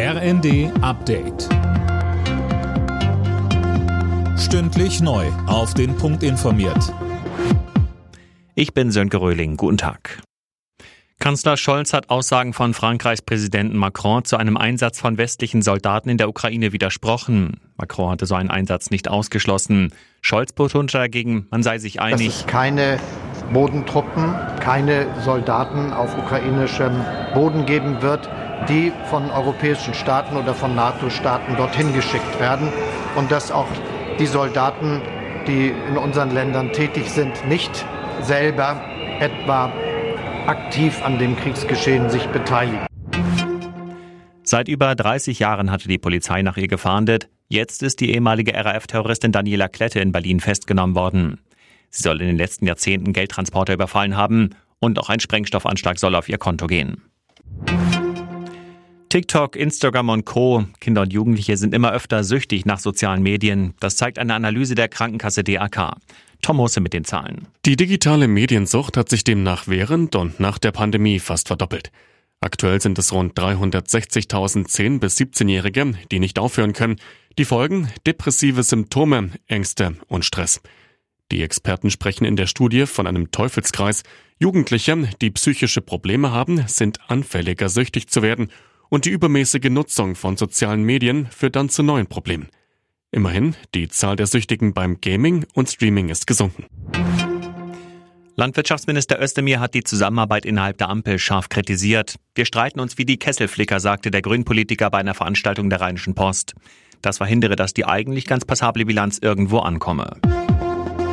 RND Update. Stündlich neu. Auf den Punkt informiert. Ich bin Sönke Röhling. Guten Tag. Kanzler Scholz hat Aussagen von Frankreichs Präsidenten Macron zu einem Einsatz von westlichen Soldaten in der Ukraine widersprochen. Macron hatte so einen Einsatz nicht ausgeschlossen. Scholz betonte dagegen, man sei sich einig. Dass es keine Bodentruppen, keine Soldaten auf ukrainischem Boden geben wird, die von europäischen Staaten oder von NATO-Staaten dorthin geschickt werden und dass auch die Soldaten, die in unseren Ländern tätig sind, nicht selber etwa aktiv an dem Kriegsgeschehen sich beteiligen. Seit über 30 Jahren hatte die Polizei nach ihr gefahndet. Jetzt ist die ehemalige RAF-Terroristin Daniela Klette in Berlin festgenommen worden. Sie soll in den letzten Jahrzehnten Geldtransporter überfallen haben und auch ein Sprengstoffanschlag soll auf ihr Konto gehen. TikTok, Instagram und Co. Kinder und Jugendliche sind immer öfter süchtig nach sozialen Medien. Das zeigt eine Analyse der Krankenkasse DAK. Tom Hose mit den Zahlen. Die digitale Mediensucht hat sich demnach während und nach der Pandemie fast verdoppelt. Aktuell sind es rund 360.000 10- bis 17-Jährige, die nicht aufhören können. Die Folgen? Depressive Symptome, Ängste und Stress. Die Experten sprechen in der Studie von einem Teufelskreis. Jugendliche, die psychische Probleme haben, sind anfälliger süchtig zu werden und die übermäßige Nutzung von sozialen Medien führt dann zu neuen Problemen. Immerhin, die Zahl der Süchtigen beim Gaming und Streaming ist gesunken. Landwirtschaftsminister Özdemir hat die Zusammenarbeit innerhalb der Ampel scharf kritisiert. Wir streiten uns wie die Kesselflicker, sagte der Grünpolitiker bei einer Veranstaltung der Rheinischen Post. Das verhindere, dass die eigentlich ganz passable Bilanz irgendwo ankomme.